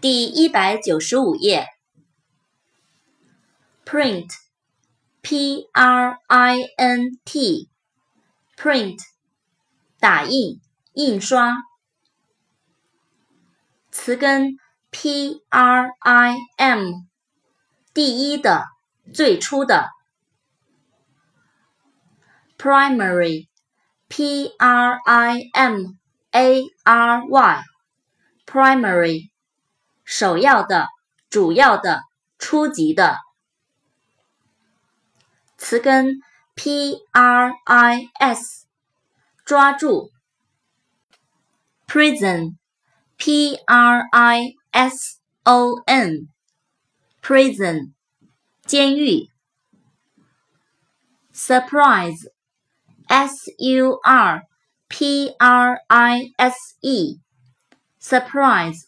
第一百九十五页。print，p-r-i-n-t，print，打印、印刷。词根 p-r-i-m，第一的、最初的。primary，p-r-i-m-a-r-y，primary。首要的、主要的、初级的词根 p r i s，抓住。prison，p r i s o n，prison，监狱。surprise，s u r p r i s e，surprise。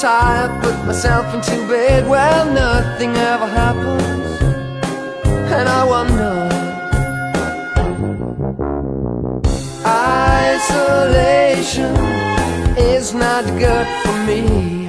tired, put myself into bed. Well, nothing ever happens, and I wonder. Isolation is not good for me.